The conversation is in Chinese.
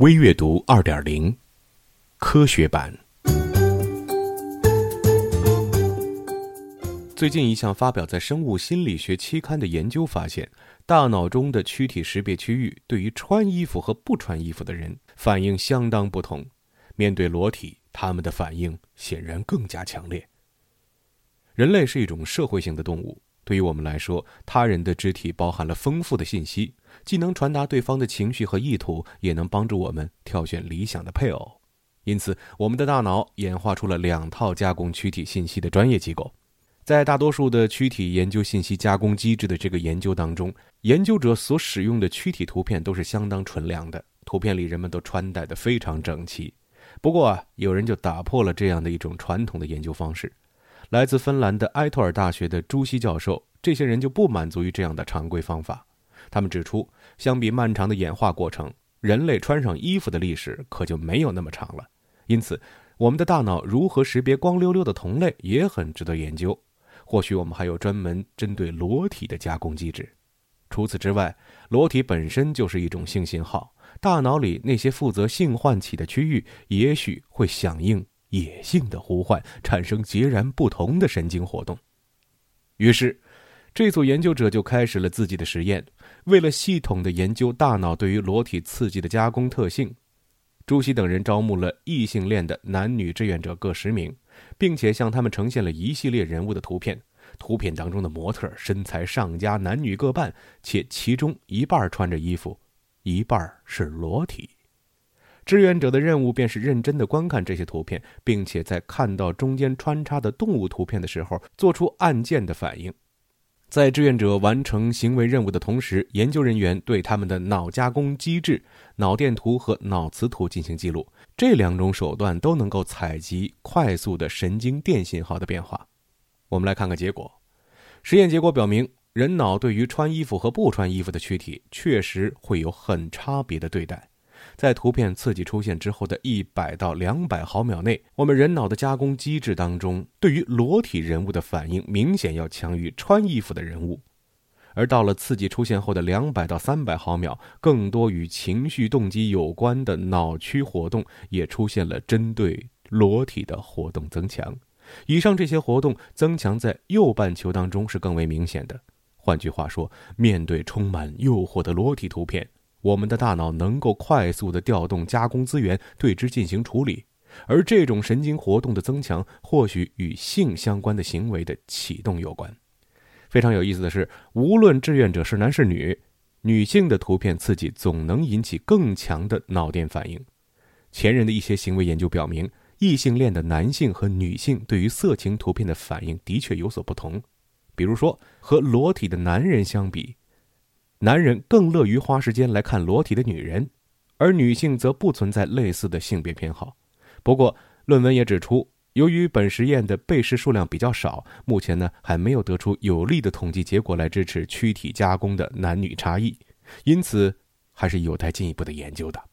微阅读二点零，科学版。最近一项发表在《生物心理学》期刊的研究发现，大脑中的躯体识别区域对于穿衣服和不穿衣服的人反应相当不同。面对裸体，他们的反应显然更加强烈。人类是一种社会性的动物。对于我们来说，他人的肢体包含了丰富的信息，既能传达对方的情绪和意图，也能帮助我们挑选理想的配偶。因此，我们的大脑演化出了两套加工躯体信息的专业机构。在大多数的躯体研究信息加工机制的这个研究当中，研究者所使用的躯体图片都是相当纯良的，图片里人们都穿戴的非常整齐。不过啊，有人就打破了这样的一种传统的研究方式。来自芬兰的埃托尔大学的朱熹教授，这些人就不满足于这样的常规方法。他们指出，相比漫长的演化过程，人类穿上衣服的历史可就没有那么长了。因此，我们的大脑如何识别光溜溜的同类也很值得研究。或许我们还有专门针对裸体的加工机制。除此之外，裸体本身就是一种性信号，大脑里那些负责性唤起的区域也许会响应。野性的呼唤产生截然不同的神经活动，于是，这组研究者就开始了自己的实验。为了系统的研究大脑对于裸体刺激的加工特性，朱熹等人招募了异性恋的男女志愿者各十名，并且向他们呈现了一系列人物的图片。图片当中的模特身材上佳，男女各半，且其中一半穿着衣服，一半是裸体。志愿者的任务便是认真的观看这些图片，并且在看到中间穿插的动物图片的时候，做出按键的反应。在志愿者完成行为任务的同时，研究人员对他们的脑加工机制、脑电图和脑磁图进行记录。这两种手段都能够采集快速的神经电信号的变化。我们来看看结果。实验结果表明，人脑对于穿衣服和不穿衣服的躯体确实会有很差别的对待。在图片刺激出现之后的一百到两百毫秒内，我们人脑的加工机制当中，对于裸体人物的反应明显要强于穿衣服的人物。而到了刺激出现后的两百到三百毫秒，更多与情绪动机有关的脑区活动也出现了针对裸体的活动增强。以上这些活动增强在右半球当中是更为明显的。换句话说，面对充满诱惑的裸体图片。我们的大脑能够快速的调动加工资源，对之进行处理，而这种神经活动的增强，或许与性相关的行为的启动有关。非常有意思的是，无论志愿者是男是女，女性的图片刺激总能引起更强的脑电反应。前人的一些行为研究表明，异性恋的男性和女性对于色情图片的反应的确有所不同。比如说，和裸体的男人相比。男人更乐于花时间来看裸体的女人，而女性则不存在类似的性别偏好。不过，论文也指出，由于本实验的被试数量比较少，目前呢还没有得出有力的统计结果来支持躯体加工的男女差异，因此还是有待进一步的研究的。